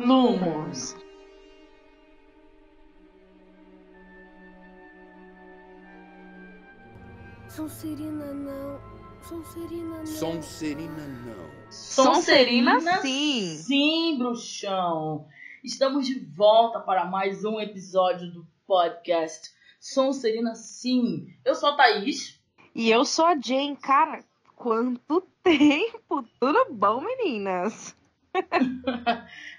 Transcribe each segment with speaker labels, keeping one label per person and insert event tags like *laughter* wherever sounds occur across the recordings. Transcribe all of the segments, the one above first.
Speaker 1: Lumos.
Speaker 2: Sonserina não. Sonserina não.
Speaker 3: Sonserina não.
Speaker 1: Sonserina, sim.
Speaker 4: Sim, bruxão. Estamos de volta para mais um episódio do podcast Sonserina Sim. Eu sou a Thaís.
Speaker 1: E eu sou a Jane. Cara, quanto *laughs* tempo! Tudo bom, meninas?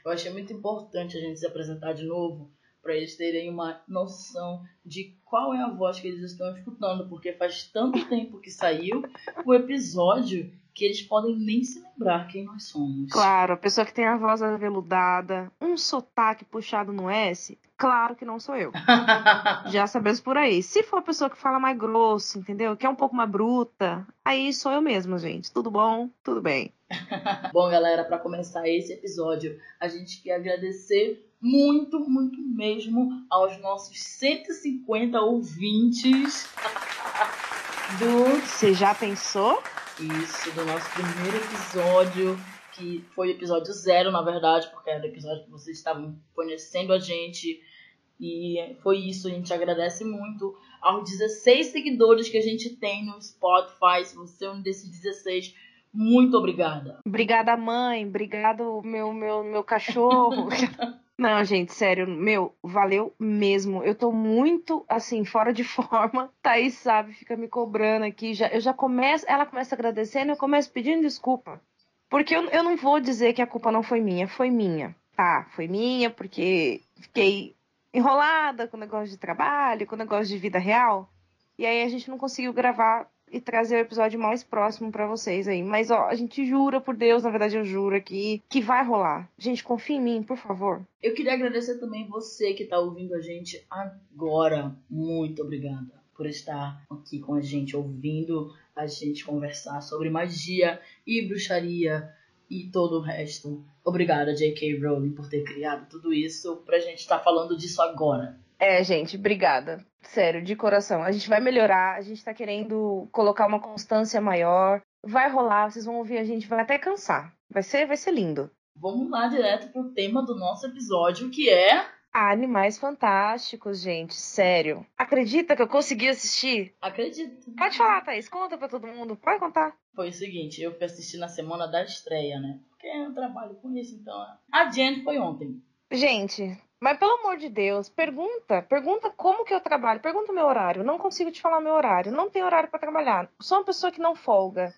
Speaker 4: Eu achei muito importante a gente se apresentar de novo para eles terem uma noção de qual é a voz que eles estão escutando, porque faz tanto tempo que saiu o episódio que eles podem nem se lembrar quem nós somos.
Speaker 1: Claro, a pessoa que tem a voz aveludada, um sotaque puxado no S, claro que não sou eu. *laughs* Já sabemos por aí. Se for a pessoa que fala mais grosso, entendeu? Que é um pouco mais bruta, aí sou eu mesma, gente. Tudo bom? Tudo bem. *laughs*
Speaker 4: Bom, galera, para começar esse episódio, a gente quer agradecer muito, muito mesmo aos nossos 150 ouvintes *laughs* do.
Speaker 1: Você já pensou?
Speaker 4: Isso, do nosso primeiro episódio, que foi o episódio zero, na verdade, porque era o episódio que vocês estavam conhecendo a gente. E foi isso, a gente agradece muito aos 16 seguidores que a gente tem no Spotify. Se você é um desses 16, muito obrigada.
Speaker 1: Obrigada, mãe. Obrigado, meu, meu, meu cachorro. *laughs* Não, gente, sério, meu, valeu mesmo. Eu tô muito, assim, fora de *laughs* forma. Thaís sabe, fica me cobrando aqui. Já, eu já começo, ela começa agradecendo, eu começo pedindo desculpa. Porque eu, eu não vou dizer que a culpa não foi minha, foi minha. Tá, foi minha, porque fiquei enrolada com o negócio de trabalho, com o negócio de vida real. E aí a gente não conseguiu gravar e trazer o episódio mais próximo para vocês aí. Mas ó, a gente jura por Deus, na verdade eu juro aqui, que vai rolar. Gente, confia em mim, por favor.
Speaker 4: Eu queria agradecer também você que tá ouvindo a gente agora. Muito obrigada por estar aqui com a gente, ouvindo a gente conversar sobre magia e bruxaria e todo o resto. Obrigada, J.K. Rowling, por ter criado tudo isso pra gente estar tá falando disso agora.
Speaker 1: É, gente, obrigada. Sério, de coração. A gente vai melhorar, a gente tá querendo colocar uma constância maior. Vai rolar, vocês vão ouvir a gente, vai até cansar. Vai ser, vai ser lindo.
Speaker 4: Vamos lá direto pro tema do nosso episódio, que é
Speaker 1: Animais Fantásticos, gente. Sério. Acredita que eu consegui assistir?
Speaker 4: Acredito.
Speaker 1: Pode falar, Thaís. Conta pra todo mundo. Pode contar.
Speaker 4: Foi o seguinte, eu fui assistir na semana da estreia, né? Porque eu trabalho com isso, então. A Jen foi ontem.
Speaker 1: Gente, mas pelo amor de Deus, pergunta, pergunta como que eu trabalho, pergunta meu horário. Não consigo te falar meu horário, não tenho horário para trabalhar. Sou uma pessoa que não folga.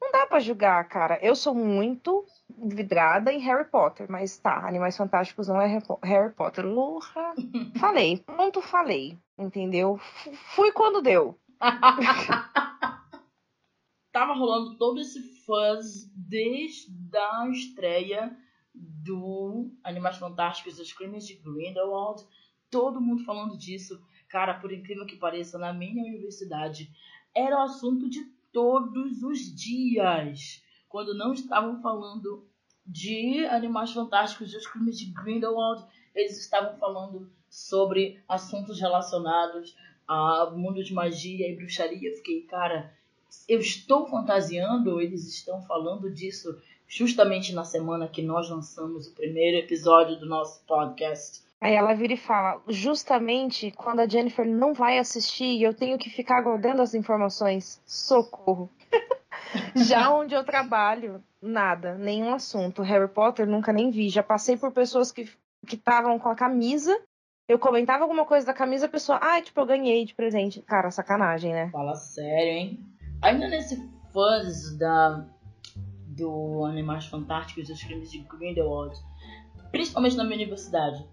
Speaker 1: Não dá para julgar, cara. Eu sou muito vidrada em Harry Potter, mas tá, Animais Fantásticos não é Harry Potter. Urra. *laughs* falei, pronto, falei, entendeu? F fui quando deu. *laughs*
Speaker 4: Tava rolando todo esse fuzz desde a estreia do Animais Fantásticos, os crimes de Grindelwald, todo mundo falando disso. Cara, por incrível que pareça, na minha universidade era o assunto de todos os dias. Quando não estavam falando de Animais Fantásticos, os crimes de Grindelwald, eles estavam falando sobre assuntos relacionados ao mundo de magia e bruxaria. Eu fiquei, cara, eu estou fantasiando, eles estão falando disso justamente na semana que nós lançamos o primeiro episódio do nosso podcast.
Speaker 1: Aí ela vira e fala: justamente quando a Jennifer não vai assistir, eu tenho que ficar guardando as informações. Socorro. *laughs* Já onde eu trabalho, nada, nenhum assunto. Harry Potter nunca nem vi. Já passei por pessoas que estavam com a camisa. Eu comentava alguma coisa da camisa, a pessoa, ah, tipo, eu ganhei de presente. Cara, sacanagem, né?
Speaker 4: Fala sério, hein? Ainda nesse fuzz da do Animais Fantásticos e os Crimes de Grindelwald, principalmente na minha universidade.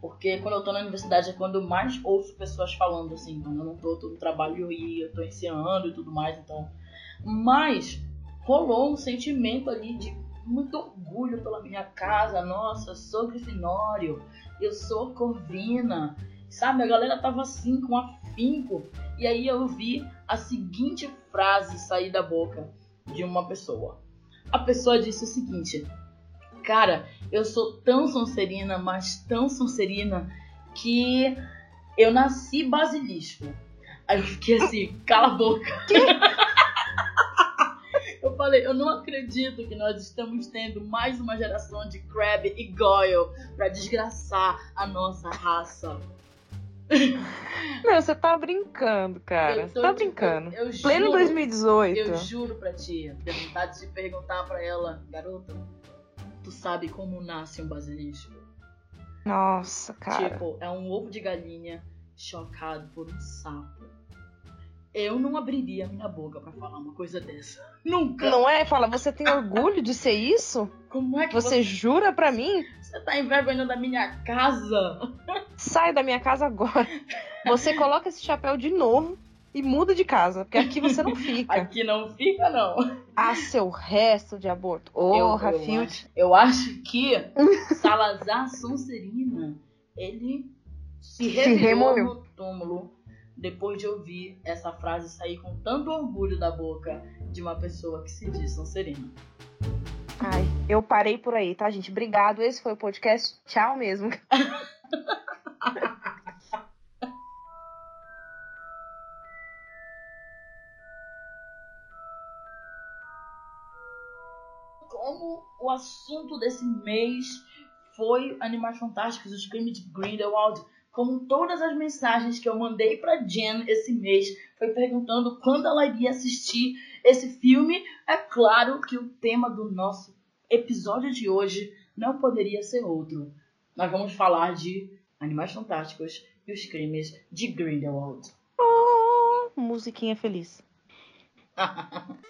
Speaker 4: Porque quando eu tô na universidade é quando eu mais ouço pessoas falando, assim, quando eu não tô, tô no trabalho e eu tô ensinando e tudo mais, então. Mas rolou um sentimento ali de muito orgulho pela minha casa. Nossa, eu sou Grifinório, eu sou Corvina. Sabe, a galera tava assim, com afinco. E aí eu vi a seguinte frase sair da boca de uma pessoa a pessoa disse o seguinte: Cara, eu sou tão Sonserina, mas tão Sonserina, que eu nasci basilisco. Aí eu fiquei assim, cala a boca. *laughs* eu falei, eu não acredito que nós estamos tendo mais uma geração de Crab e Goyle pra desgraçar a nossa raça.
Speaker 1: Meu, você tá brincando, cara.
Speaker 4: Eu
Speaker 1: Você tá
Speaker 4: tipo,
Speaker 1: brincando.
Speaker 4: Eu
Speaker 1: Pleno
Speaker 4: juro,
Speaker 1: 2018.
Speaker 4: Eu juro pra ti, tenho vontade de perguntar pra ela, garota, tu sabe como nasce um basilisco?
Speaker 1: Nossa, cara.
Speaker 4: Tipo, é um ovo de galinha chocado por um sapo. Eu não abriria minha boca pra falar uma coisa dessa. Nunca!
Speaker 1: Não é? Fala, você tem orgulho de ser isso?
Speaker 4: Como é que
Speaker 1: Você jura pra mim?
Speaker 4: você tá envergonhando a minha casa?
Speaker 1: Sai da minha casa agora. Você coloca esse chapéu de novo e muda de casa, porque aqui você não fica.
Speaker 4: Aqui não fica, não.
Speaker 1: Ah, seu resto de aborto. Ô,
Speaker 4: eu,
Speaker 1: Rafield.
Speaker 4: acho, eu acho que Salazar Sonserina, ele se revirou
Speaker 1: remoeu.
Speaker 4: no túmulo depois de ouvir essa frase sair com tanto orgulho da boca de uma pessoa que se diz Sonserina.
Speaker 1: Ai, eu parei por aí, tá, gente? Obrigado. Esse foi o podcast. Tchau mesmo. *laughs*
Speaker 4: Como o assunto desse mês foi Animais Fantásticos, os crimes de Grindelwald, como todas as mensagens que eu mandei pra Jen esse mês foi perguntando quando ela iria assistir esse filme, é claro que o tema do nosso episódio de hoje não poderia ser outro. Nós vamos falar de Animais Fantásticos e os crimes de Grindelwald.
Speaker 1: Oh, musiquinha feliz. *laughs*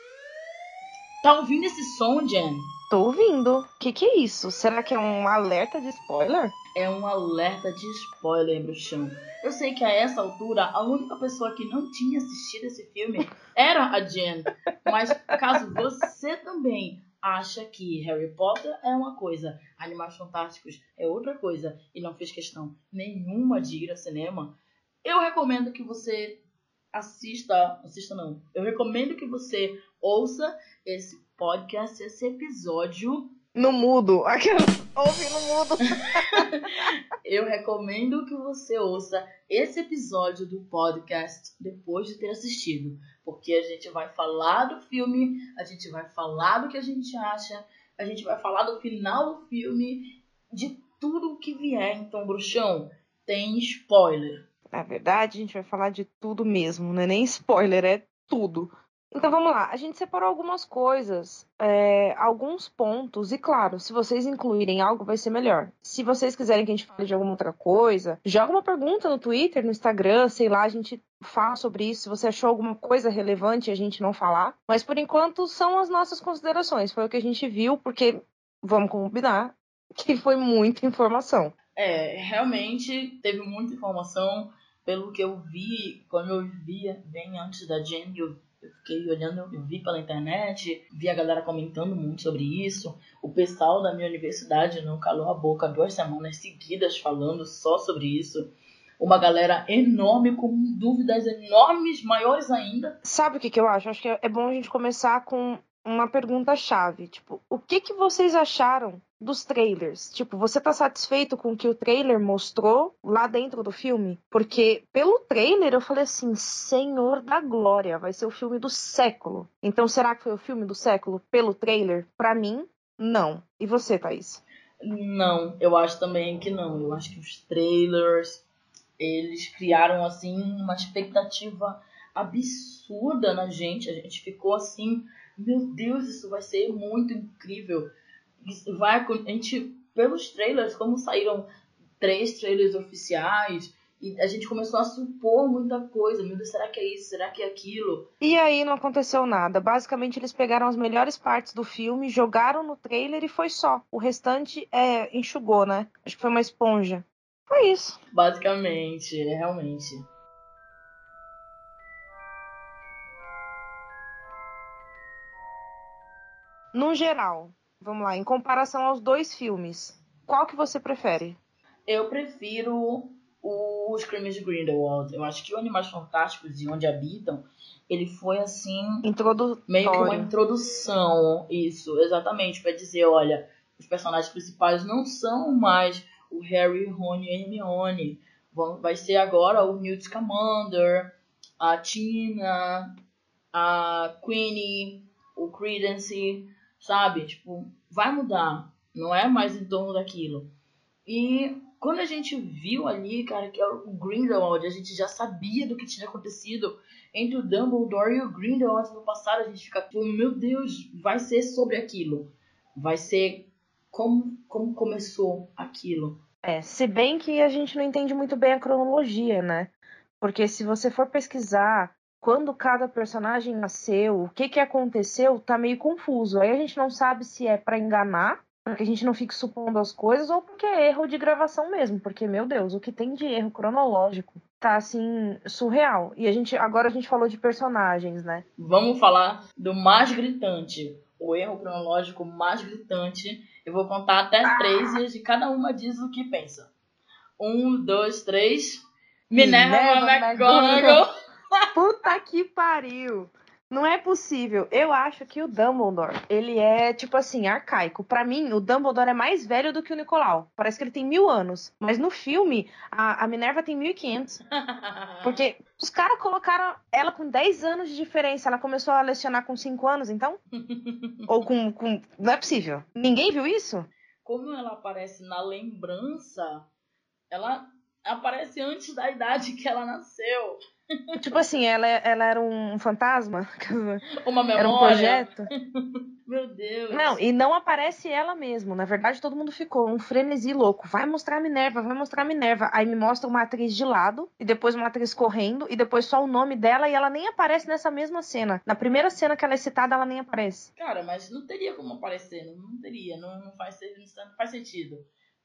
Speaker 4: Tá ouvindo esse som, Jen?
Speaker 1: Tô ouvindo. O que, que é isso? Será que é um alerta de spoiler?
Speaker 4: É um alerta de spoiler, bruxão. Eu sei que a essa altura, a única pessoa que não tinha assistido esse filme *laughs* era a Jen. Mas caso você também acha que Harry Potter é uma coisa, Animais Fantásticos é outra coisa, e não fez questão nenhuma de ir ao cinema, eu recomendo que você assista, assista não, eu recomendo que você ouça esse podcast, esse episódio
Speaker 1: No mudo. Aquela... Ouve no mudo. *laughs*
Speaker 4: Eu recomendo que você ouça esse episódio do podcast depois de ter assistido, porque a gente vai falar do filme, a gente vai falar do que a gente acha, a gente vai falar do final do filme, de tudo o que vier. Então, bruxão, tem spoiler.
Speaker 1: Na verdade, a gente vai falar de tudo mesmo. Não é nem spoiler, é tudo. Então vamos lá, a gente separou algumas coisas, é, alguns pontos, e claro, se vocês incluírem algo vai ser melhor. Se vocês quiserem que a gente fale de alguma outra coisa, joga uma pergunta no Twitter, no Instagram, sei lá, a gente fala sobre isso. Se você achou alguma coisa relevante a gente não falar. Mas por enquanto são as nossas considerações, foi o que a gente viu, porque vamos combinar *laughs* que foi muita informação.
Speaker 4: É, realmente teve muita informação, pelo que eu vi, quando eu via bem antes da Jen, eu eu fiquei olhando, eu vi pela internet, vi a galera comentando muito sobre isso. O pessoal da minha universidade não calou a boca duas semanas seguidas falando só sobre isso. Uma galera enorme com dúvidas enormes, maiores ainda.
Speaker 1: Sabe o que, que eu acho? Acho que é bom a gente começar com uma pergunta-chave. Tipo, o que, que vocês acharam dos trailers? Tipo, você tá satisfeito com o que o trailer mostrou lá dentro do filme? Porque pelo trailer eu falei assim, Senhor da Glória, vai ser o filme do século. Então será que foi o filme do século pelo trailer? Pra mim, não. E você, Thaís?
Speaker 4: Não, eu acho também que não. Eu acho que os trailers, eles criaram, assim, uma expectativa absurda na gente. A gente ficou assim, meu Deus, isso vai ser muito incrível. Isso vai, a gente, pelos trailers, como saíram três trailers oficiais, e a gente começou a supor muita coisa. Meu Deus, será que é isso? Será que é aquilo?
Speaker 1: E aí não aconteceu nada. Basicamente, eles pegaram as melhores partes do filme, jogaram no trailer e foi só. O restante é enxugou, né? Acho que foi uma esponja. Foi isso.
Speaker 4: Basicamente, é realmente.
Speaker 1: No geral, vamos lá, em comparação aos dois filmes, qual que você prefere?
Speaker 4: Eu prefiro os Crimes de Grindelwald. Eu acho que o Animais Fantásticos e Onde Habitam, ele foi assim,
Speaker 1: Introdutório.
Speaker 4: meio que uma introdução, isso, exatamente, para dizer, olha, os personagens principais não são mais o Harry, Rony e Hermione. Vão, vai ser agora o Newt Scamander, a Tina, a Queenie, o Credence, sabe? Tipo, vai mudar. Não é mais em torno daquilo. E quando a gente viu ali, cara, que é o Grindelwald, a gente já sabia do que tinha acontecido entre o Dumbledore e o Grindelwald no passado. A gente fica, tipo, meu Deus, vai ser sobre aquilo. Vai ser como, como começou aquilo.
Speaker 1: É, se bem que a gente não entende muito bem a cronologia, né? Porque se você for pesquisar quando cada personagem nasceu, o que que aconteceu, tá meio confuso. Aí a gente não sabe se é para enganar para que a gente não fique supondo as coisas ou porque é erro de gravação mesmo, porque meu Deus, o que tem de erro cronológico tá assim surreal. E a gente agora a gente falou de personagens, né?
Speaker 4: Vamos falar do mais gritante, o erro cronológico mais gritante. Eu vou contar até ah. três e cada uma diz o que pensa. Um, dois, três. Minerva, Minerva McGonagall. *laughs*
Speaker 1: Puta que pariu. Não é possível. Eu acho que o Dumbledore, ele é, tipo assim, arcaico. Para mim, o Dumbledore é mais velho do que o Nicolau. Parece que ele tem mil anos. Mas no filme, a, a Minerva tem 1500. Porque os caras colocaram ela com 10 anos de diferença. Ela começou a lecionar com 5 anos, então? *laughs* Ou com, com. Não é possível. Ninguém viu isso?
Speaker 4: Como ela aparece na lembrança, ela aparece antes da idade que ela nasceu.
Speaker 1: Tipo assim, ela, ela era um fantasma? *laughs*
Speaker 4: Uma memória?
Speaker 1: Era um projeto? *laughs*
Speaker 4: Meu Deus.
Speaker 1: Não, e não aparece ela mesmo. Na verdade, todo mundo ficou um frenesi louco. Vai mostrar a Minerva, vai mostrar a Minerva. Aí me mostra uma atriz de lado, e depois uma atriz correndo, e depois só o nome dela, e ela nem aparece nessa mesma cena. Na primeira cena que ela é citada, ela nem aparece.
Speaker 4: Cara, mas não teria como aparecer, não, teria, não, não, faz, não faz sentido.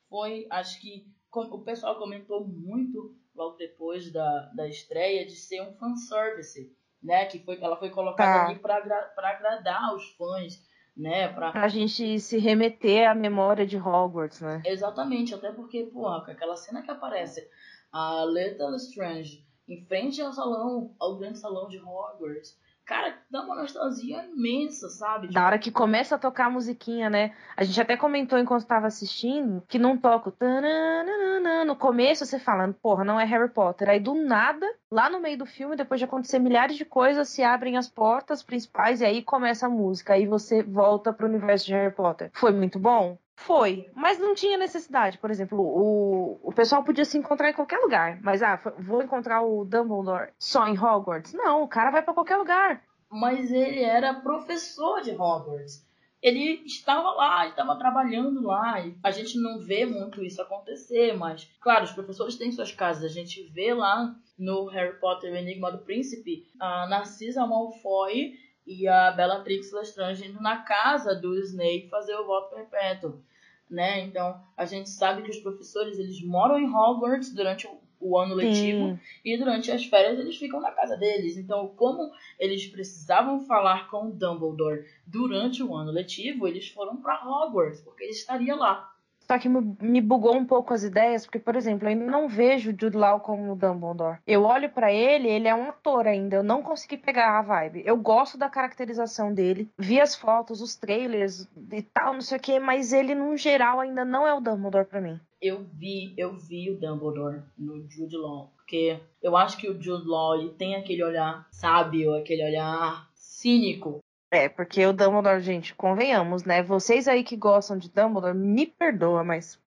Speaker 4: Foi, acho que o pessoal comentou muito logo depois da, da estreia de ser um fanservice, né? Que foi, ela foi colocada tá. ali para agradar os fãs, né? Pra...
Speaker 1: pra gente se remeter à memória de Hogwarts, né?
Speaker 4: Exatamente, até porque, pô, aquela cena que aparece a Little Strange em frente ao salão, ao grande salão de Hogwarts, cara, dá uma nostalgia imensa, sabe?
Speaker 1: Da hora que começa a tocar a musiquinha, né? A gente até comentou enquanto estava assistindo que não toca o no começo você falando, porra, não é Harry Potter. Aí do nada, lá no meio do filme, depois de acontecer milhares de coisas, se abrem as portas principais e aí começa a música. Aí você volta pro universo de Harry Potter. Foi muito bom? Foi, mas não tinha necessidade. Por exemplo, o, o pessoal podia se encontrar em qualquer lugar, mas ah, vou encontrar o Dumbledore só em Hogwarts? Não, o cara vai para qualquer lugar.
Speaker 4: Mas ele era professor de Hogwarts. Ele estava lá, estava trabalhando lá. A gente não vê muito isso acontecer, mas, claro, os professores têm suas casas. A gente vê lá no Harry Potter, o Enigma do Príncipe, a Narcisa Malfoy e a Bellatrix Lestrange indo na casa do Snape fazer o voto perpétuo né? Então, a gente sabe que os professores, eles moram em Hogwarts durante o, o ano letivo e durante as férias eles ficam na casa deles. Então, como eles precisavam falar com o Dumbledore durante o ano letivo, eles foram para Hogwarts, porque ele estaria lá.
Speaker 1: Só que me bugou um pouco as ideias, porque, por exemplo, eu ainda não vejo Jude Law como Dumbledore. Eu olho para ele, ele é um ator ainda, eu não consegui pegar a vibe. Eu gosto da caracterização dele, vi as fotos, os trailers e tal, não sei o que, mas ele, no geral, ainda não é o Dumbledore para mim.
Speaker 4: Eu vi, eu vi o Dumbledore no Jude Law, porque eu acho que o Jude Law ele tem aquele olhar sábio, aquele olhar cínico
Speaker 1: é, porque o Dumbledore, gente, convenhamos, né? Vocês aí que gostam de Dumbledore, me perdoa, mas.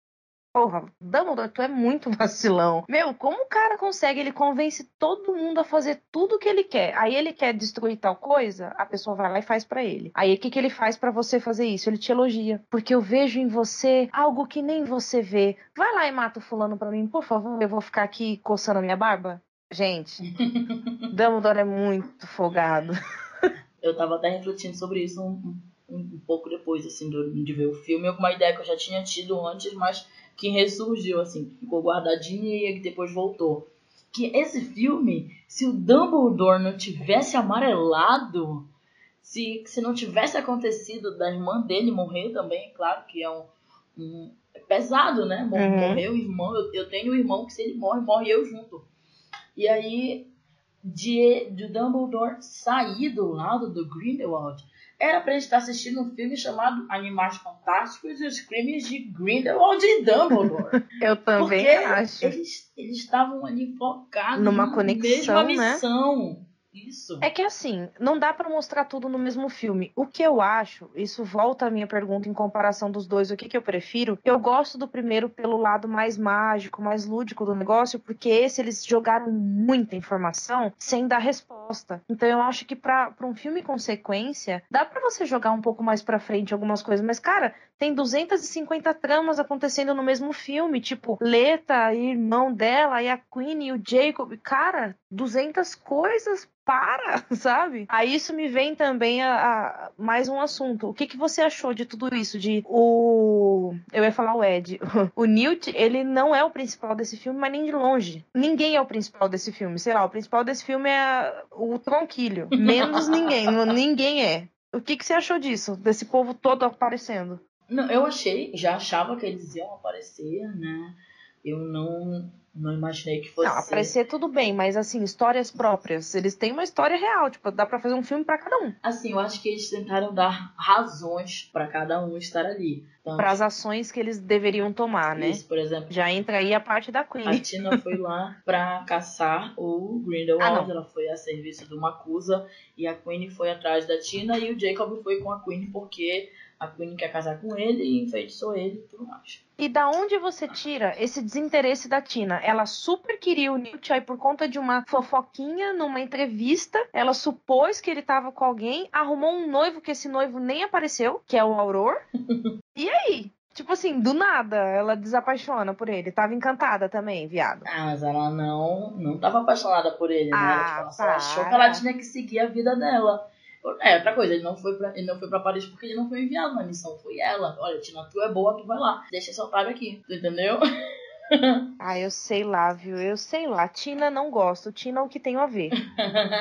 Speaker 1: Porra, Dumbledore, tu é muito *laughs* vacilão. Meu, como o cara consegue? Ele convence todo mundo a fazer tudo o que ele quer. Aí ele quer destruir tal coisa, a pessoa vai lá e faz para ele. Aí o que, que ele faz para você fazer isso? Ele te elogia. Porque eu vejo em você algo que nem você vê. Vai lá e mata o fulano pra mim, por favor. Eu vou ficar aqui coçando a minha barba. Gente, *laughs* Dumbledore é muito folgado. *laughs*
Speaker 4: eu tava até refletindo sobre isso um, um, um pouco depois, assim, de, de ver o filme. Alguma ideia que eu já tinha tido antes, mas que ressurgiu, assim, ficou guardadinha e que depois voltou. Que esse filme, se o Dumbledore não tivesse amarelado, se, se não tivesse acontecido da irmã dele morrer também, claro que é um, um é pesado, né? Mor uhum. Morreu o irmão, eu, eu tenho um irmão que se ele morre, morre eu junto. E aí de, de Dumbledore sair do lado do Grindelwald era pra gente estar assistindo um filme chamado Animais Fantásticos e os Crimes de Grindelwald e Dumbledore. *laughs*
Speaker 1: Eu também Porque acho.
Speaker 4: Eles, eles estavam ali focados
Speaker 1: numa conexão,
Speaker 4: mesma né? Isso.
Speaker 1: É que assim, não dá pra mostrar tudo no mesmo filme. O que eu acho, isso volta à minha pergunta em comparação dos dois, o que, que eu prefiro? Eu gosto do primeiro pelo lado mais mágico, mais lúdico do negócio, porque esse eles jogaram muita informação sem dar resposta. Então eu acho que pra um filme com sequência, dá pra você jogar um pouco mais pra frente algumas coisas, mas cara, tem 250 tramas acontecendo no mesmo filme, tipo, Leta e irmão dela, e a Queen e o Jacob. Cara, 200 coisas para, *laughs* sabe? Aí isso me vem também a, a mais um assunto. O que, que você achou de tudo isso? De o. Eu ia falar o Ed. *laughs* O Newt, ele não é o principal desse filme, mas nem de longe. Ninguém é o principal desse filme. Sei lá, o principal desse filme é o Tronquilho. *laughs* Menos ninguém. ninguém é. O que, que você achou disso? Desse povo todo aparecendo?
Speaker 4: Não, eu achei, já achava que eles iam aparecer, né? Eu não, não imaginei que fosse.
Speaker 1: Não, aparecer tudo bem, mas assim, histórias próprias. Eles têm uma história real, tipo, dá pra fazer um filme para cada um.
Speaker 4: Assim, eu acho que eles tentaram dar razões para cada um estar ali.
Speaker 1: Então, para as ações que eles deveriam tomar, né?
Speaker 4: Isso, por exemplo.
Speaker 1: Já entra aí a parte da Queen.
Speaker 4: A Tina foi lá pra caçar o Grindelwald, ah, ela foi a serviço do Macusa e a Queen foi atrás da Tina e o Jacob foi com a Queen porque a Queen quer casar com ele e enfeitiçou ele e tudo mais.
Speaker 1: E da onde você tira esse desinteresse da Tina? Ela super queria o Newt aí por conta de uma fofoquinha numa entrevista. Ela supôs que ele tava com alguém, arrumou um noivo que esse noivo nem apareceu, que é o Auror. *laughs* e aí? Tipo assim, do nada, ela desapaixona por ele. Tava encantada também, viado.
Speaker 4: Ah, mas ela não, não tava apaixonada por ele, né? Ah, tipo, ela achou que ela tinha que seguir a vida dela. É, outra coisa, ele não foi pra, ele não foi pra Paris porque ele não foi enviado na missão, foi ela. Olha, Tina, tu é boa, tu vai lá. Deixa esse otário aqui, tu entendeu? *laughs*
Speaker 1: ah, eu sei lá, viu? Eu sei lá. Tina não gosto. Tina é o que tem a ver.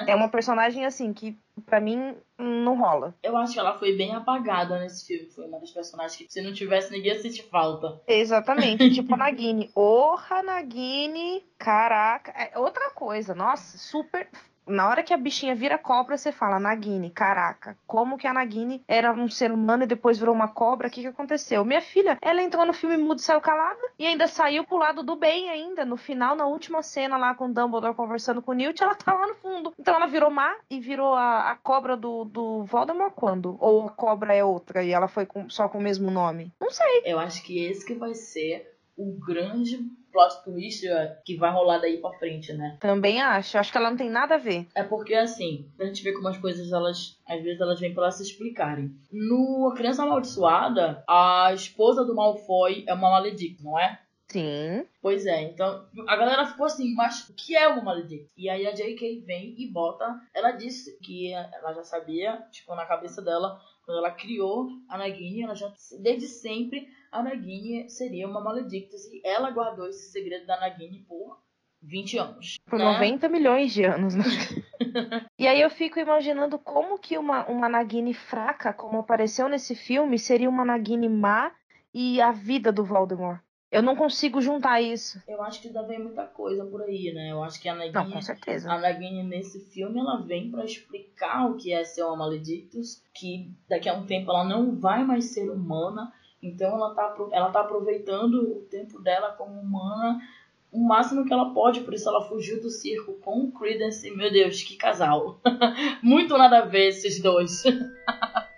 Speaker 1: é uma personagem assim que para mim não rola.
Speaker 4: Eu acho que ela foi bem apagada nesse filme. Foi uma das personagens que se não tivesse ninguém ia sentir falta.
Speaker 1: Exatamente, *laughs* tipo a Nagini. Orra, Nagini, caraca. É outra coisa, nossa, super na hora que a bichinha vira cobra, você fala, Nagini, caraca, como que a Nagini era um ser humano e depois virou uma cobra? O que, que aconteceu? Minha filha, ela entrou no filme mudo e saiu calada e ainda saiu pro lado do bem ainda. No final, na última cena lá com o Dumbledore conversando com o Newt, ela tá lá no fundo. Então ela virou má e virou a, a cobra do, do Voldemort quando? Ou a cobra é outra e ela foi com, só com o mesmo nome? Não sei.
Speaker 4: Eu acho que esse que vai ser o grande plot twist que vai rolar daí pra frente, né?
Speaker 1: Também acho. Acho que ela não tem nada a ver.
Speaker 4: É porque, assim, a gente vê como as coisas, elas, às vezes, elas vêm pra elas se explicarem. No A Criança Amaldiçoada, a esposa do Malfoy é uma maledicta, não é?
Speaker 1: Sim.
Speaker 4: Pois é, então a galera ficou assim, mas o que é uma maledicta? E aí a J.K. vem e bota. Ela disse que ela já sabia, tipo, na cabeça dela, quando ela criou a Nagini, ela já, desde sempre, a Nagini seria uma Maledictus e ela guardou esse segredo da Nagini por 20 anos.
Speaker 1: Por né? 90 milhões de anos, né? *laughs* e aí eu fico imaginando como que uma, uma Nagini fraca, como apareceu nesse filme, seria uma Nagini má e a vida do Voldemort. Eu não consigo juntar isso.
Speaker 4: Eu acho que ainda vem muita coisa por aí, né? Eu acho que a Nagini,
Speaker 1: não, com certeza.
Speaker 4: a Nagini nesse filme ela vem para explicar o que é ser uma Maledictus, que daqui a um tempo ela não vai mais ser humana, então ela tá, ela tá aproveitando o tempo dela como humana o máximo que ela pode, por isso ela fugiu do circo com o Credence. Meu Deus, que casal! *laughs* Muito nada a ver esses dois. *laughs*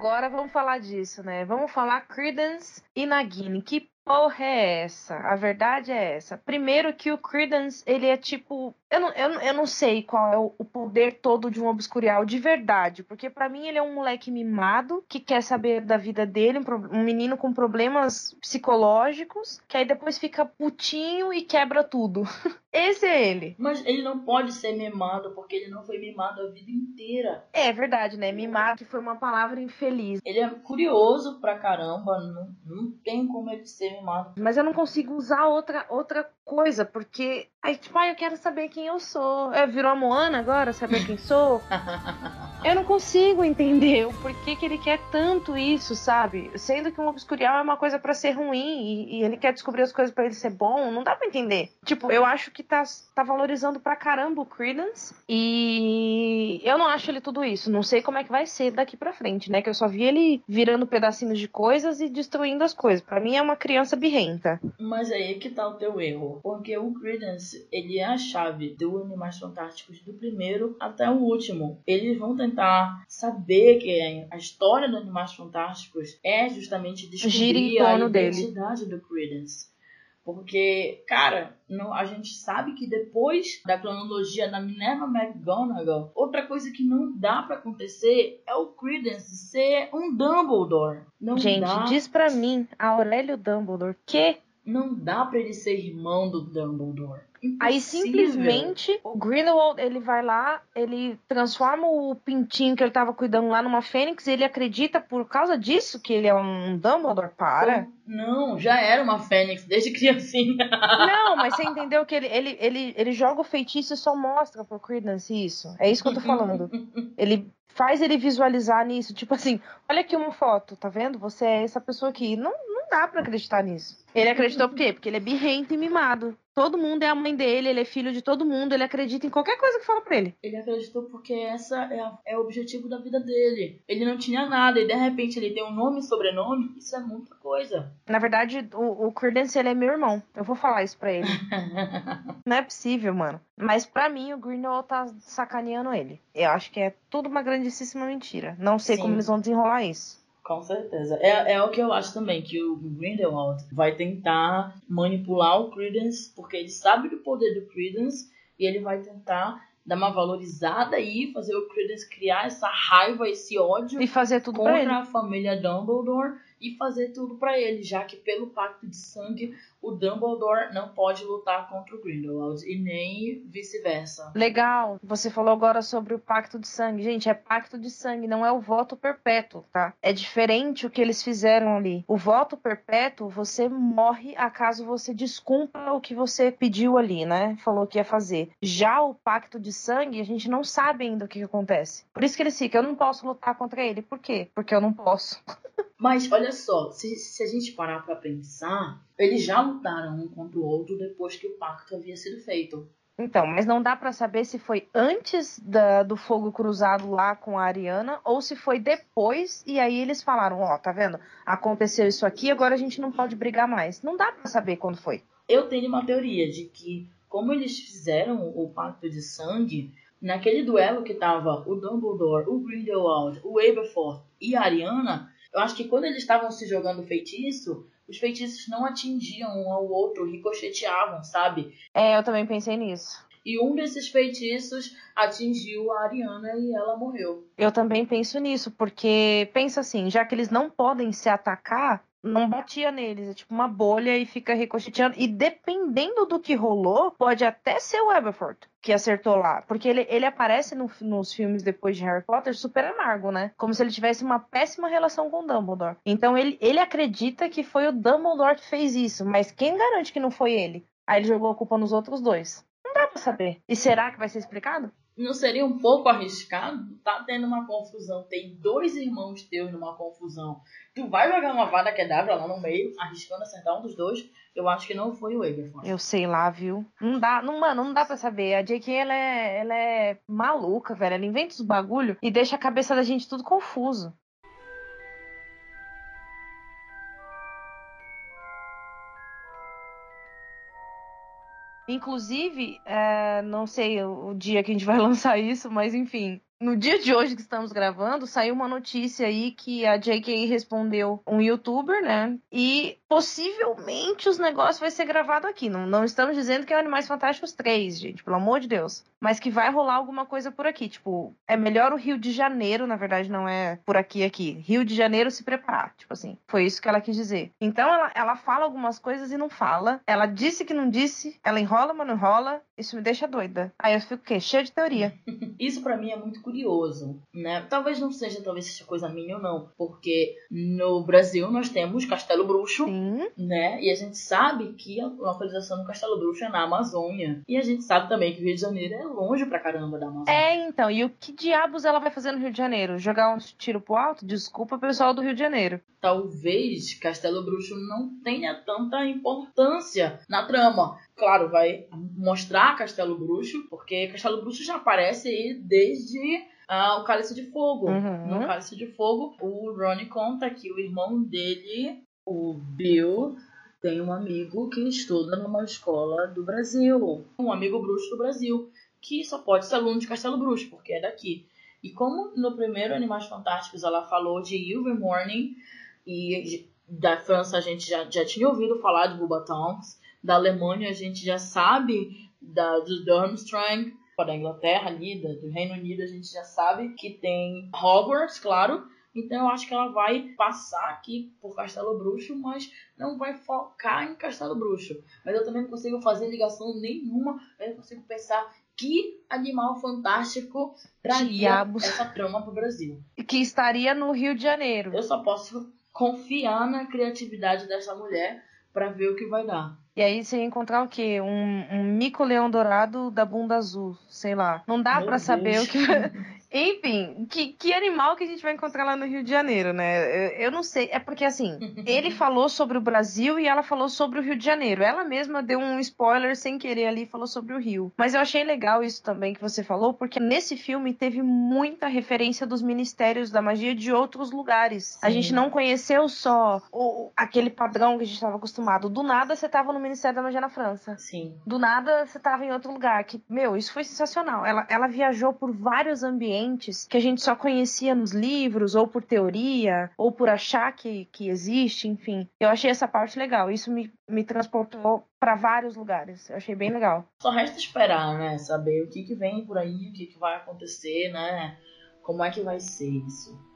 Speaker 1: Agora vamos falar disso, né? Vamos falar Credence e Nagini. Que porra é essa? A verdade é essa. Primeiro que o Credence, ele é tipo eu não, eu, eu não sei qual é o, o poder todo de um obscurial de verdade, porque para mim ele é um moleque mimado que quer saber da vida dele, um, um, menino com problemas psicológicos, que aí depois fica putinho e quebra tudo. *laughs* Esse é ele.
Speaker 4: Mas ele não pode ser mimado porque ele não foi mimado a vida inteira.
Speaker 1: É verdade, né? Mimado que foi uma palavra infeliz.
Speaker 4: Ele é curioso pra caramba, não, não tem como ele ser
Speaker 1: Mas eu não consigo usar outra, outra coisa, porque aí, tipo, ah, eu quero saber quem eu sou. É, virou a Moana agora, saber quem sou? *laughs* eu não consigo entender o porquê que ele quer tanto isso, sabe? Sendo que um obscurial é uma coisa para ser ruim e, e, ele quer descobrir as coisas para ele ser bom, não dá para entender. Tipo, eu acho que tá, tá valorizando pra caramba o Credence e eu não acho ele tudo isso. Não sei como é que vai ser daqui pra frente, né? Que eu só vi ele virando pedacinhos de coisas e destruindo as coisas. Para mim é uma criança birrenta.
Speaker 4: Mas aí que tá o teu erro. Porque o Credence, ele é a chave do Animais Fantásticos do primeiro até o último. Eles vão tentar saber que a história do Animais Fantásticos é justamente descobrir a identidade dele. do Credence. Porque, cara, não, a gente sabe que depois da cronologia da Minerva McGonagall, outra coisa que não dá para acontecer é o Credence ser um Dumbledore. Não
Speaker 1: gente,
Speaker 4: dá.
Speaker 1: diz para mim, Aurélio Dumbledore, que
Speaker 4: não dá para ele ser irmão do Dumbledore. Impossível.
Speaker 1: Aí simplesmente o Grindelwald ele vai lá, ele transforma o pintinho que ele tava cuidando lá numa fênix e ele acredita por causa disso que ele é um Dumbledore, para.
Speaker 4: Não, já era uma fênix desde *laughs* criancinha.
Speaker 1: Não, mas você entendeu que ele, ele, ele, ele joga o feitiço e só mostra pro Credence isso. É isso que eu tô falando. ele faz ele visualizar nisso, tipo assim, olha aqui uma foto, tá vendo? Você é essa pessoa aqui. Não, não dá para acreditar nisso. Ele acreditou por quê? Porque ele é birrento e mimado. Todo mundo é a mãe dele, ele é filho de todo mundo, ele acredita em qualquer coisa que fala pra ele.
Speaker 4: Ele acreditou porque essa é, a, é o objetivo da vida dele. Ele não tinha nada e de repente ele tem um nome e sobrenome, isso é muita coisa.
Speaker 1: Na verdade, o, o Credence ele é meu irmão. Eu vou falar isso pra ele. *laughs* não é possível, mano. Mas pra mim, o Grindelwald tá sacaneando ele. Eu acho que é tudo uma grandíssima mentira. Não sei Sim. como eles vão desenrolar isso.
Speaker 4: Com certeza. É, é o que eu acho também, que o Grindelwald vai tentar manipular o Credence, porque ele sabe do poder do Credence, e ele vai tentar dar uma valorizada aí, fazer o Credence criar essa raiva, esse ódio
Speaker 1: e fazer tudo
Speaker 4: contra a família Dumbledore e fazer tudo para ele, já que pelo pacto de sangue o Dumbledore não pode lutar contra o Grindelwald e nem vice-versa.
Speaker 1: Legal. Você falou agora sobre o pacto de sangue. Gente, é pacto de sangue, não é o voto perpétuo, tá? É diferente o que eles fizeram ali. O voto perpétuo, você morre acaso você descumpra o que você pediu ali, né? Falou que ia fazer. Já o pacto de sangue, a gente não sabe ainda o que, que acontece. Por isso que eles ficam, eu não posso lutar contra ele. Por quê? Porque eu não posso. *laughs*
Speaker 4: Mas olha só, se, se a gente parar para pensar, eles já lutaram um contra o outro depois que o pacto havia sido feito.
Speaker 1: Então, mas não dá para saber se foi antes da, do fogo cruzado lá com a Ariana ou se foi depois e aí eles falaram, ó, oh, tá vendo? Aconteceu isso aqui, agora a gente não pode brigar mais. Não dá para saber quando foi.
Speaker 4: Eu tenho uma teoria de que como eles fizeram o pacto de sangue, naquele duelo que tava o Dumbledore, o Grindelwald, o Aberforth e a Ariana, eu acho que quando eles estavam se jogando feitiço, os feitiços não atingiam um ao outro, ricocheteavam, sabe?
Speaker 1: É, eu também pensei nisso.
Speaker 4: E um desses feitiços atingiu a Ariana e ela morreu.
Speaker 1: Eu também penso nisso, porque pensa assim, já que eles não podem se atacar, não batia neles, é tipo uma bolha e fica ricocheteando. E dependendo do que rolou, pode até ser o Everford que acertou lá. Porque ele, ele aparece no, nos filmes depois de Harry Potter super amargo, né? Como se ele tivesse uma péssima relação com o Dumbledore. Então ele, ele acredita que foi o Dumbledore que fez isso, mas quem garante que não foi ele? Aí ele jogou a culpa nos outros dois. Não dá pra saber. E será que vai ser explicado?
Speaker 4: Não seria um pouco arriscado? Tá tendo uma confusão, tem dois irmãos teus numa confusão. Tu vai jogar uma vada quedável lá no meio, arriscando acertar um dos dois? Eu acho que não foi o Everford.
Speaker 1: Eu sei lá, viu? Não dá, não, mano, não dá pra saber. A J.K. ela é, ela é maluca, velho. Ela inventa os bagulho e deixa a cabeça da gente tudo confuso. Inclusive, é, não sei o dia que a gente vai *laughs* lançar isso, mas enfim, no dia de hoje que estamos gravando, saiu uma notícia aí que a JK respondeu um youtuber, né? E possivelmente os negócios vai ser gravado aqui. Não, não estamos dizendo que é Animais Fantásticos 3, gente, pelo amor de Deus. Mas que vai rolar alguma coisa por aqui. Tipo, é melhor o Rio de Janeiro, na verdade, não é por aqui aqui. Rio de Janeiro se preparar. Tipo assim, foi isso que ela quis dizer. Então ela, ela fala algumas coisas e não fala. Ela disse que não disse, ela enrola, mas não enrola. Isso me deixa doida. Aí eu fico o quê? Cheia de teoria. *laughs*
Speaker 4: Isso pra mim é muito curioso, né? Talvez não seja, talvez seja coisa minha ou não, porque no Brasil nós temos Castelo Bruxo,
Speaker 1: Sim.
Speaker 4: né? E a gente sabe que a localização do Castelo Bruxo é na Amazônia. E a gente sabe também que o Rio de Janeiro é longe pra caramba da Amazônia.
Speaker 1: É, então. E o que diabos ela vai fazer no Rio de Janeiro? Jogar um tiro pro alto? Desculpa, pessoal do Rio de Janeiro.
Speaker 4: Talvez Castelo Bruxo não tenha tanta importância na trama. Claro, vai mostrar Castelo Bruxo, porque Castelo Bruxo já aparece aí desde ah, o Cálice de Fogo.
Speaker 1: Uhum.
Speaker 4: No Cálice de Fogo, o Ronnie conta que o irmão dele, o Bill, tem um amigo que estuda numa escola do Brasil. Um amigo bruxo do Brasil, que só pode ser aluno de Castelo Bruxo, porque é daqui. E como no primeiro Animais Fantásticos ela falou de Ilvermorning, e da França a gente já, já tinha ouvido falar de Bulbatons, da Alemanha a gente já sabe da, do Durmstrang, da Inglaterra ali, do Reino Unido a gente já sabe que tem Hogwarts, claro. Então eu acho que ela vai passar aqui por Castelo Bruxo, mas não vai focar em Castelo Bruxo. Mas eu também não consigo fazer ligação nenhuma, eu não consigo pensar que animal fantástico traria
Speaker 1: Diabos.
Speaker 4: essa trama pro Brasil.
Speaker 1: Que estaria no Rio de Janeiro.
Speaker 4: Eu só posso confiar na criatividade dessa mulher pra ver o que vai dar.
Speaker 1: E aí você ia encontrar o quê? Um, um mico-leão dourado da bunda azul, sei lá. Não dá pra saber o que. *laughs* Enfim, que, que animal que a gente vai encontrar lá no Rio de Janeiro, né? Eu, eu não sei. É porque assim, *laughs* ele falou sobre o Brasil e ela falou sobre o Rio de Janeiro. Ela mesma deu um spoiler sem querer ali e falou sobre o Rio. Mas eu achei legal isso também que você falou, porque nesse filme teve muita referência dos ministérios da magia de outros lugares. A
Speaker 4: Sim.
Speaker 1: gente não conheceu só o, aquele padrão que a gente estava acostumado. Do nada você tava no Ministério da Magia na França.
Speaker 4: Sim.
Speaker 1: Do nada você tava em outro lugar. Que, meu, isso foi sensacional. Ela, ela viajou por vários ambientes que a gente só conhecia nos livros, ou por teoria, ou por achar que, que existe, enfim. Eu achei essa parte legal. Isso me, me transportou para vários lugares. Eu achei bem legal.
Speaker 4: Só resta esperar, né? Saber o que, que vem por aí, o que, que vai acontecer, né? Como é que vai ser isso.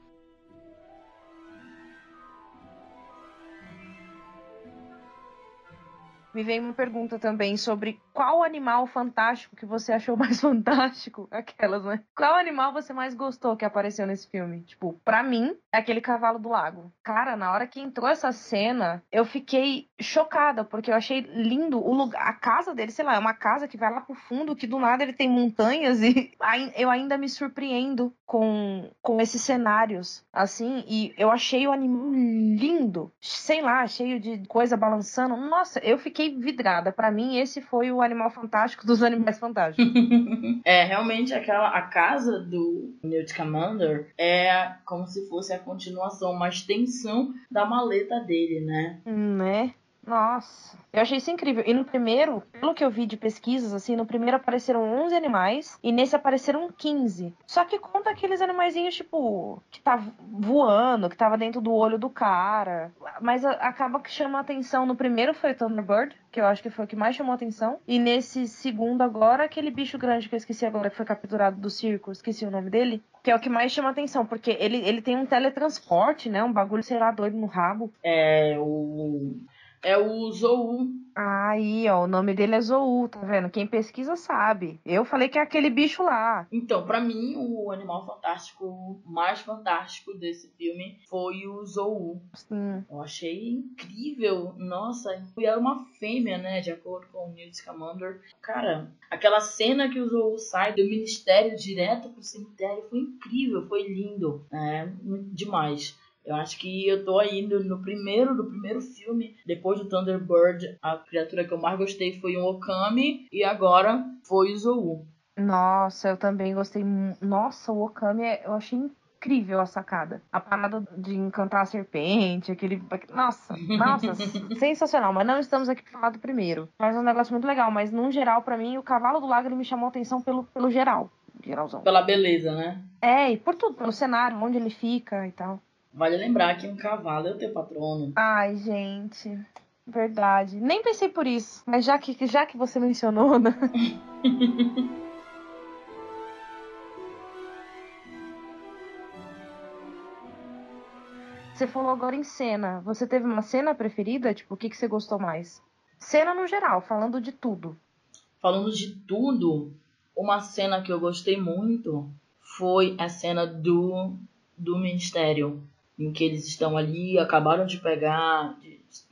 Speaker 1: Me veio uma pergunta também sobre qual animal fantástico que você achou *laughs* mais fantástico? Aquelas, né? Qual animal você mais gostou que apareceu nesse filme? Tipo, pra mim, é aquele cavalo do lago. Cara, na hora que entrou essa cena, eu fiquei chocada, porque eu achei lindo o lugar, a casa dele, sei lá, é uma casa que vai lá pro fundo, que do nada ele tem montanhas e *laughs* eu ainda me surpreendo com, com esses cenários, assim, e eu achei o animal lindo, sei lá, cheio de coisa balançando. Nossa, eu fiquei vidrada. Pra mim, esse foi o animal fantástico dos animais fantásticos. *laughs*
Speaker 4: é, realmente aquela a casa do Newt Commander é como se fosse a continuação, uma extensão da maleta dele, né?
Speaker 1: né? Nossa, eu achei isso incrível. E no primeiro, pelo que eu vi de pesquisas, assim, no primeiro apareceram 11 animais e nesse apareceram 15. Só que conta aqueles animaizinhos, tipo, que tá voando, que tava dentro do olho do cara. Mas acaba que chama atenção. No primeiro foi o Thunderbird, que eu acho que foi o que mais chamou atenção. E nesse segundo agora, aquele bicho grande que eu esqueci agora, que foi capturado do circo, esqueci o nome dele. Que é o que mais chama atenção, porque ele, ele tem um teletransporte, né? Um bagulho, sei lá, doido no rabo.
Speaker 4: É o. É o Zou.
Speaker 1: Aí, ó, o nome dele é Zou, tá vendo? Quem pesquisa sabe. Eu falei que é aquele bicho lá.
Speaker 4: Então, pra mim, o animal fantástico mais fantástico desse filme foi o Zou.
Speaker 1: Sim.
Speaker 4: Eu achei incrível. Nossa, e era uma fêmea, né? De acordo com o Newt Scamander. Cara, aquela cena que o Zou sai do ministério direto pro cemitério foi incrível, foi lindo. É, demais. Eu acho que eu tô indo no primeiro, do primeiro filme, depois do Thunderbird, a criatura que eu mais gostei foi o Okami, e agora foi o Zou.
Speaker 1: Nossa, eu também gostei. Nossa, o Okami, é- eu achei incrível a sacada. A parada de encantar a serpente, aquele. Nossa, nossa, *laughs* sensacional. Mas não estamos aqui pra falar do primeiro. Mas é um negócio muito legal. Mas, no geral, pra mim, o Cavalo do Lago ele me chamou a atenção pelo, pelo geral. Geralzão.
Speaker 4: Pela beleza, né?
Speaker 1: É, e por tudo, pelo cenário, onde ele fica e tal.
Speaker 4: Vale lembrar que um cavalo é o teu patrono.
Speaker 1: Ai, gente. Verdade. Nem pensei por isso. Mas já que, já que você mencionou, né? Você falou agora em cena. Você teve uma cena preferida? Tipo, o que, que você gostou mais? Cena no geral, falando de tudo.
Speaker 4: falando de tudo, uma cena que eu gostei muito foi a cena do, do ministério, em que eles estão ali, acabaram de pegar,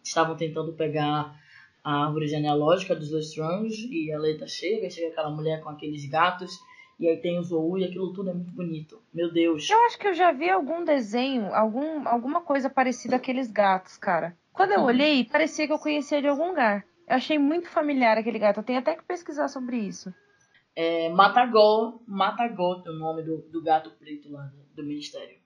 Speaker 4: estavam tentando pegar a árvore genealógica dos Lestrange e a Leita chega, chega aquela mulher com aqueles gatos e aí tem o Zou e aquilo tudo é muito bonito. Meu Deus.
Speaker 1: Eu acho que eu já vi algum desenho, algum, alguma coisa parecida àqueles gatos, cara. Quando eu uhum. olhei, parecia que eu conhecia de algum lugar. Eu achei muito familiar aquele gato. Eu tenho até que pesquisar sobre isso.
Speaker 4: É Matagol, Matagot, o nome do, do gato preto lá do, do Ministério.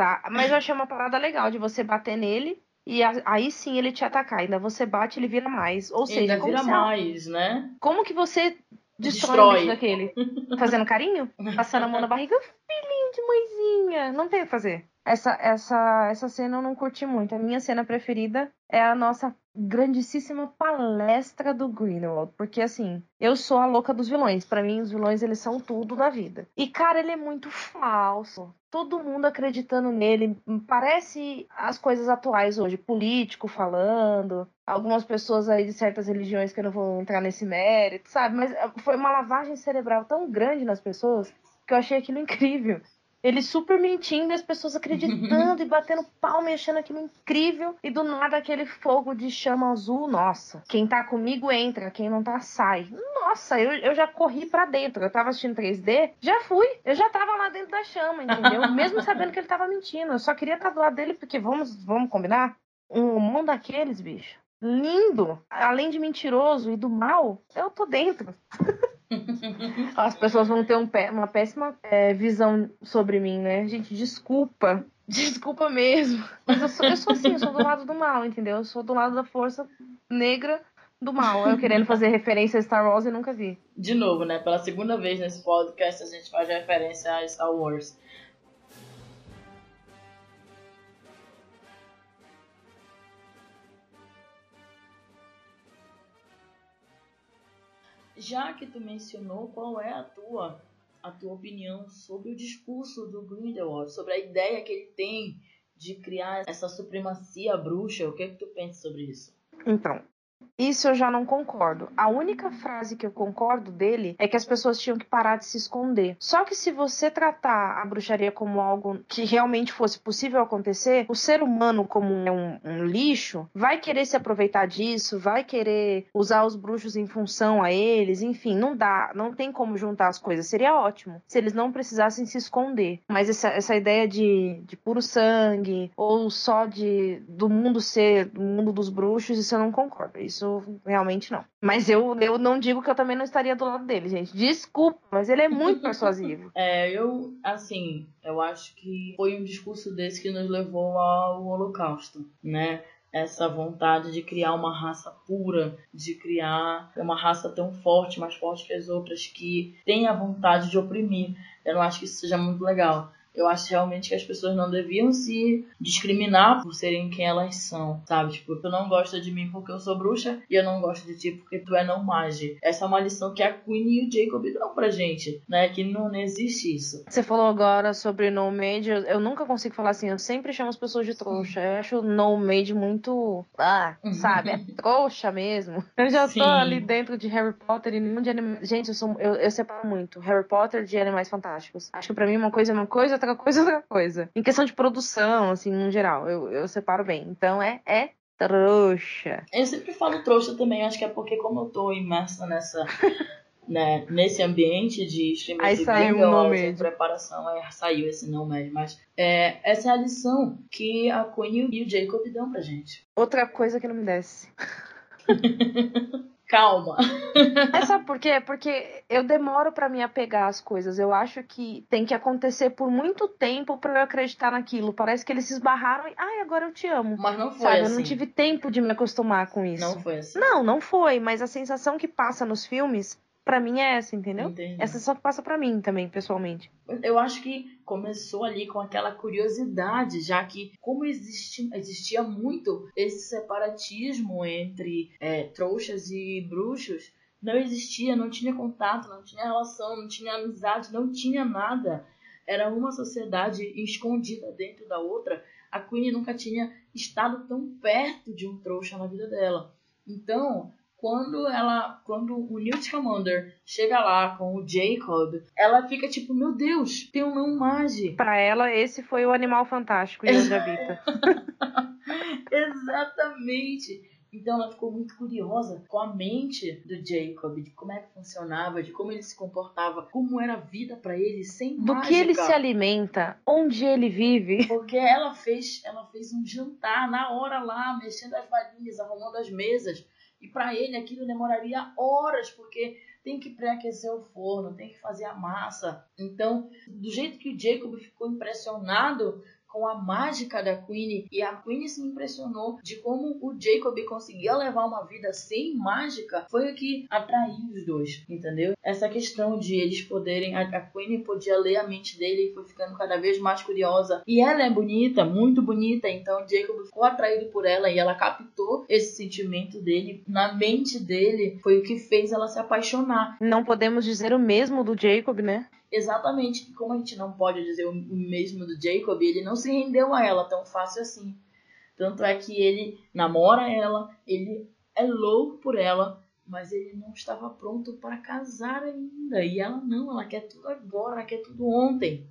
Speaker 1: Tá, mas eu achei uma parada legal de você bater nele e aí sim ele te atacar. Ainda você bate, ele vira mais. Ou seja,
Speaker 4: ainda vira mais, né?
Speaker 1: Como que você destrói, destrói. daquele? Fazendo carinho? Passando a mão na barriga? Filhinho de mãezinha. Não tem o que fazer. Essa, essa, essa cena eu não curti muito. A minha cena preferida é a nossa grandíssima palestra do Greenwald, porque assim, eu sou a louca dos vilões. Para mim, os vilões eles são tudo da vida. E cara, ele é muito falso. Todo mundo acreditando nele. Parece as coisas atuais hoje, político falando, algumas pessoas aí de certas religiões que eu não vou entrar nesse mérito, sabe? Mas eh, foi uma lavagem cerebral tão grande nas pessoas que eu achei aquilo incrível. Ele super mentindo, as pessoas acreditando *laughs* e batendo palma e achando aquilo incrível. E do nada aquele fogo de chama azul, nossa. Quem tá comigo entra, quem não tá sai. Nossa, eu, eu já corri para dentro. Eu tava assistindo 3D, já fui. Eu já tava lá dentro da chama, entendeu? *laughs* Mesmo sabendo que ele tava mentindo. Eu só queria estar do lado dele, porque vamos, vamos combinar? Um mão daqueles, bicho. Lindo. Além de mentiroso e do mal, eu tô dentro. *laughs* As pessoas vão ter um pé, uma péssima é, visão sobre mim, né? Gente, desculpa. Desculpa mesmo. Mas eu sou, eu sou assim, eu sou do lado do mal, entendeu? Eu sou do lado da força negra do mal. Eu querendo fazer referência a Star Wars e nunca vi.
Speaker 4: De novo, né? Pela segunda vez nesse podcast a gente faz referência a Star Wars. Já que tu mencionou, qual é a tua a tua opinião sobre o discurso do Grindelwald, sobre a ideia que ele tem de criar essa supremacia bruxa? O que é que tu pensa sobre isso?
Speaker 1: Então, isso eu já não concordo. A única frase que eu concordo dele é que as pessoas tinham que parar de se esconder. Só que se você tratar a bruxaria como algo que realmente fosse possível acontecer, o ser humano como um, um lixo vai querer se aproveitar disso, vai querer usar os bruxos em função a eles, enfim, não dá, não tem como juntar as coisas. Seria ótimo se eles não precisassem se esconder. Mas essa, essa ideia de, de puro sangue ou só de do mundo ser do mundo dos bruxos, isso eu não concordo. Isso realmente não. Mas eu, eu não digo que eu também não estaria do lado dele, gente. Desculpa, mas ele é muito persuasivo. *laughs*
Speaker 4: É, eu, assim, eu acho que foi um discurso desse que nos levou ao Holocausto, né? essa vontade de criar uma raça pura, de criar uma raça tão forte, mais forte que as outras, que tem a vontade de oprimir. Eu não acho que isso seja muito legal. Eu acho realmente que as pessoas não deviam se discriminar por serem quem elas são, sabe? Tipo, tu não gosta de mim porque eu sou bruxa e eu não gosto de ti porque tu é não mage. Essa é uma lição que a Queen e o Jacob dão pra gente, né? Que não, não existe isso.
Speaker 1: Você falou agora sobre no made, eu, eu nunca consigo falar assim, eu sempre chamo as pessoas de trouxa. Eu acho no made muito, ah, sabe? É trouxa mesmo. Eu já Sim. tô ali dentro de Harry Potter e nenhum de animais. Gente, eu, sou, eu, eu separo muito Harry Potter de Animais Fantásticos. Acho que pra mim uma coisa é uma coisa, outra coisa é outra coisa. Em questão de produção, assim, no geral, eu, eu separo bem. Então é, é trouxa.
Speaker 4: Eu sempre falo trouxa também, acho que é porque como eu tô imersa nessa. *laughs* né, nesse ambiente de streaming
Speaker 1: Aí saiu um nome
Speaker 4: preparação, aí saiu esse não médio, mas é, essa é a lição que a Queen e o Jacob dão pra gente.
Speaker 1: Outra coisa que não me desce. *laughs*
Speaker 4: calma. *laughs*
Speaker 1: É, sabe por quê? Porque eu demoro para me apegar às coisas. Eu acho que tem que acontecer por muito tempo para eu acreditar naquilo. Parece que eles se esbarraram e, ai, agora eu te amo.
Speaker 4: Mas não foi sabe? assim.
Speaker 1: Eu não assim. tive tempo de me acostumar com isso.
Speaker 4: Não foi assim.
Speaker 1: Não, não foi. Mas a sensação que passa nos filmes para mim é essa, entendeu?
Speaker 4: Entendi.
Speaker 1: Essa só passa para mim também, pessoalmente.
Speaker 4: Eu acho que começou ali com aquela curiosidade, já que como existia, existia muito esse separatismo entre é, trouxas e bruxos, não existia, não tinha contato, não tinha relação, não tinha amizade, não tinha nada. Era uma sociedade escondida dentro da outra. A Queen nunca tinha estado tão perto de um trouxa na vida dela. Então, quando ela, quando o Newt Scamander chega lá com o Jacob, ela fica tipo, meu Deus, tem um não mage.
Speaker 1: Pra ela, esse foi o animal fantástico e onde habita.
Speaker 4: Exatamente. Então ela ficou muito curiosa com a mente do Jacob, de como é que funcionava, de como ele se comportava, como era a vida para ele sem
Speaker 1: Do
Speaker 4: mágica.
Speaker 1: que ele se alimenta, onde ele vive. *laughs*
Speaker 4: Porque ela fez, ela fez um jantar na hora lá, mexendo as varinhas, arrumando as mesas. E para ele aquilo demoraria horas, porque tem que pré-aquecer o forno, tem que fazer a massa. Então, do jeito que o Jacob ficou impressionado com a mágica da Queen e a Queen se impressionou de como o Jacob conseguia levar uma vida sem mágica foi o que atraiu os dois, entendeu? Essa questão de eles poderem a, Queen podia ler a mente dele e foi ficando cada vez mais curiosa e ela é bonita, muito bonita, então Jacob ficou atraído por ela e ela captou esse sentimento dele na mente dele foi o que fez ela se apaixonar.
Speaker 1: Não podemos dizer o mesmo do Jacob, né?
Speaker 4: Exatamente, como a gente não pode dizer o mesmo do Jacob, ele não se rendeu a ela tão fácil assim. Tanto é que ele namora ela, ele é louco por ela, mas ele não estava pronto para casar ainda. E ela não, ela quer tudo agora, ela quer tudo ontem.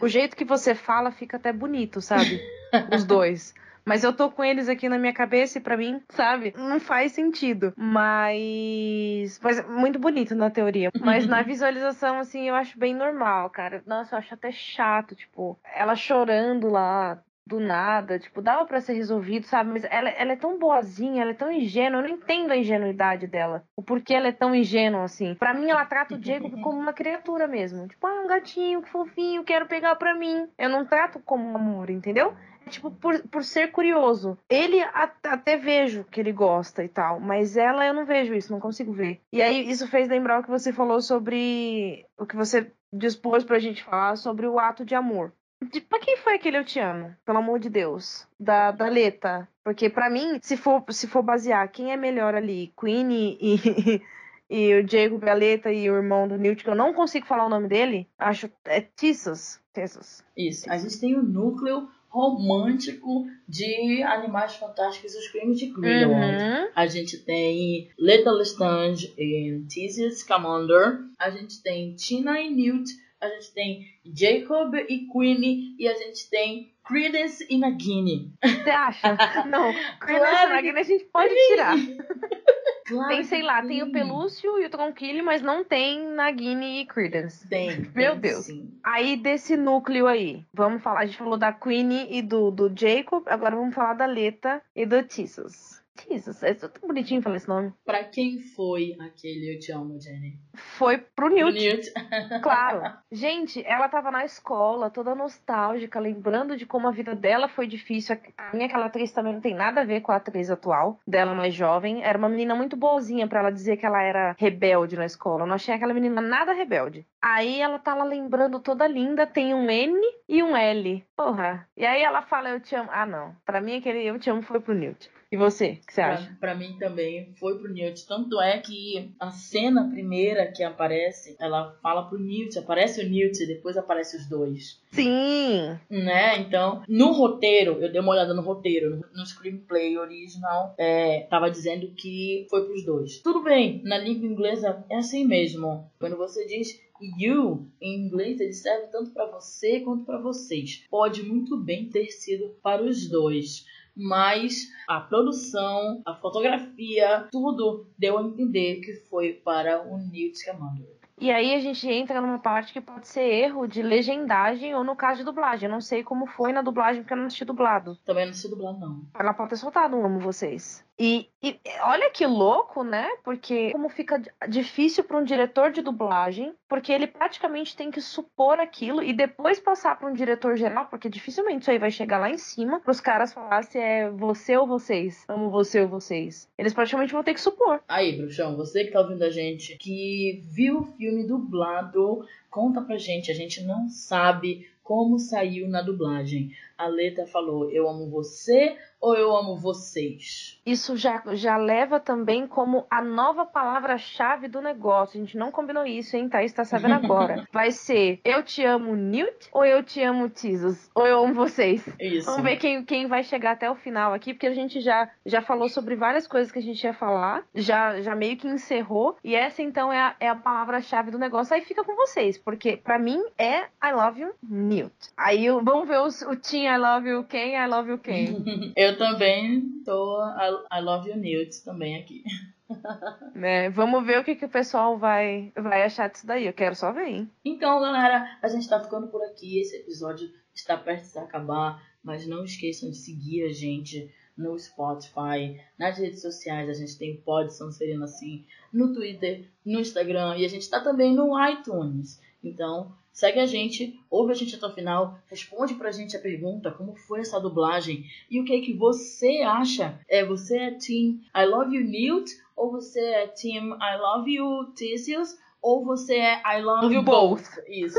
Speaker 1: O jeito que você fala fica até bonito, sabe? *laughs* Os dois. Mas eu tô com eles aqui na minha cabeça e pra mim, sabe? Não faz sentido. Mas. Mas muito bonito na teoria. Mas na *laughs* visualização, assim, eu acho bem normal, cara. Nossa, eu acho até chato, tipo, ela chorando lá. Do nada, tipo, dava pra ser resolvido, sabe? Mas ela, ela é tão boazinha, ela é tão ingênua, eu não entendo a ingenuidade dela. O porquê ela é tão ingênua assim. Pra mim, ela trata o Jacob *laughs* como uma criatura mesmo. Tipo, ah, um gatinho, que fofinho, quero pegar pra mim. Eu não trato como um amor, entendeu? Tipo, por, por ser curioso. Ele até vejo que ele gosta e tal, mas ela eu não vejo isso, não consigo ver. E aí isso fez lembrar o que você falou sobre. O que você dispôs pra gente falar sobre o ato de amor. De, pra quem foi aquele Eu Te Amo? Pelo amor de Deus. Da, da Leta. Porque para mim, se for, se for basear quem é melhor ali, Queen e, *laughs* e o Diego Galeta e o irmão do Newt, que eu não consigo falar o nome dele, acho. É Tissus. Tissus.
Speaker 4: Isso. A gente tem o núcleo romântico de Animais Fantásticos e os Crimes de Grindelwald.
Speaker 1: Uhum.
Speaker 4: A gente tem Little Lestrange e Theseus Scamander. A gente tem Tina e Newt. A gente tem Jacob e Queenie. E a gente tem Credence e Nagini.
Speaker 1: Você acha? *laughs* Não, Credence
Speaker 4: Claro
Speaker 1: e Nagini a gente pode tirar. *laughs*
Speaker 4: Claro
Speaker 1: Tem, sei lá, tem o. Pelúcio e o Tronquilho, mas não tem Nagini e Credence.
Speaker 4: Tem. *laughs*
Speaker 1: Meu
Speaker 4: tem
Speaker 1: Deus.
Speaker 4: Sim.
Speaker 1: Aí, desse núcleo aí, vamos falar, a gente falou da Queenie e do, do Jacob, agora vamos falar da Leta e do Tissus. Tissus, é tão bonitinho falar esse nome.
Speaker 4: Pra quem foi aquele Eu Te Amo, Jenny?
Speaker 1: Foi pro Newt.
Speaker 4: Newt. *laughs*
Speaker 1: Claro. *laughs* Gente, ela tava na escola, toda nostálgica, lembrando de como a vida dela foi difícil. A minha aquela atriz também não tem nada a ver com a atriz atual, dela mais jovem. Era uma menina muito boazinha pra ela dizer que ela era rebelde na escola. Eu não achei aquela menina nada rebelde. Aí ela tá lá lembrando toda linda, tem um N e um L. Porra. E aí ela fala, eu te amo. Ah, não. Pra mim, aquele eu te amo foi pro Newt. E você? O que você acha?
Speaker 4: Pra, pra mim também foi pro Newt. Tanto é que a cena primeira que aparece, ela fala pro Newt, aparece o Newt e depois aparece os dois.
Speaker 1: Sim.
Speaker 4: Né? Então, no roteiro, eu dei uma olhada no roteiro, no, screenplay original, é, tava dizendo que foi pros dois. Tudo bem, na língua inglesa é assim mesmo. Quando você diz you em inglês, ele serve tanto pra você quanto pra vocês. Pode muito bem ter sido para os dois. Mas a produção, a fotografia, tudo deu a entender que foi para o Newt Scamander.
Speaker 1: E aí a gente entra numa parte que pode ser erro de legendagem ou no caso de dublagem. Eu não sei como foi na dublagem porque eu não assisti dublado.
Speaker 4: Também não sei dublar, não.
Speaker 1: Ela pode ter soltado um amo vocês. E, e olha que louco, né? Porque como fica difícil para um diretor de dublagem, porque ele praticamente tem que supor aquilo e depois passar para um diretor geral, porque dificilmente isso aí vai chegar lá em cima para os caras falar se é você ou vocês, amo você ou vocês. Eles praticamente vão ter que supor.
Speaker 4: Aí, bruxão, você que tá ouvindo a gente, que viu o filme dublado, conta pra gente. A gente não sabe como saiu na dublagem. A letra falou: Eu amo você ou eu amo vocês?
Speaker 1: Isso já, já leva também como a nova palavra-chave do negócio. A gente não combinou isso, hein? Thaís tá sabendo agora. *laughs* Vai ser eu te amo Newt ou eu te amo Tisos? Ou eu amo vocês?
Speaker 4: Isso.
Speaker 1: Vamos ver quem, quem vai chegar até o final aqui, porque a gente já, já falou sobre várias coisas que a gente ia falar, já, já meio que encerrou, e essa então é a, é a palavra-chave do negócio. Aí fica com vocês, porque para mim é I love you Newt. Aí vamos ver os, o Team I love you quem, I love you quem. *laughs*
Speaker 4: eu também tô I, I love you Newt também aqui. *laughs*
Speaker 1: né? Vamos ver o que, que o pessoal vai, vai achar disso daí. Eu quero só ver, hein?
Speaker 4: Então, galera, a gente tá ficando por aqui. Esse episódio está perto de se acabar. Mas não esqueçam de seguir a gente no Spotify, nas redes sociais. A gente tem Pod Serena assim, no Twitter, no Instagram. E a gente tá também no iTunes. Então, segue a gente, ouve a gente até o final, responde pra gente a pergunta, como foi essa dublagem e o que é que você acha? É, você é Team I Love You Newt ou você é Team I Love You Theseus ou você é I Love, love You Both? both. Isso.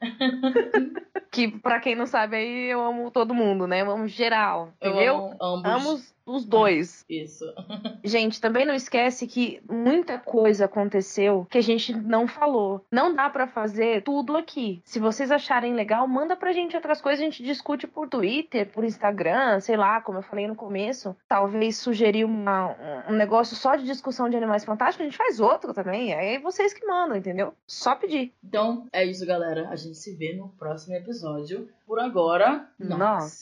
Speaker 4: *laughs*
Speaker 1: que para quem não sabe aí eu amo todo mundo, né? Eu amo geral, entendeu? Eu amo ambos. Amo os dois.
Speaker 4: Isso. *laughs*
Speaker 1: gente, também não esquece que muita coisa aconteceu que a gente não falou. Não dá para fazer tudo aqui. Se vocês acharem legal, manda pra gente outras coisas, a gente discute por Twitter, por Instagram, sei lá, como eu falei no começo. Talvez sugerir uma, um negócio só de discussão de animais fantásticos, a gente faz outro também. Aí vocês que mandam, entendeu? Só pedir.
Speaker 4: Então, é isso, galera. A gente se vê no próximo episódio. Por agora,
Speaker 1: nós.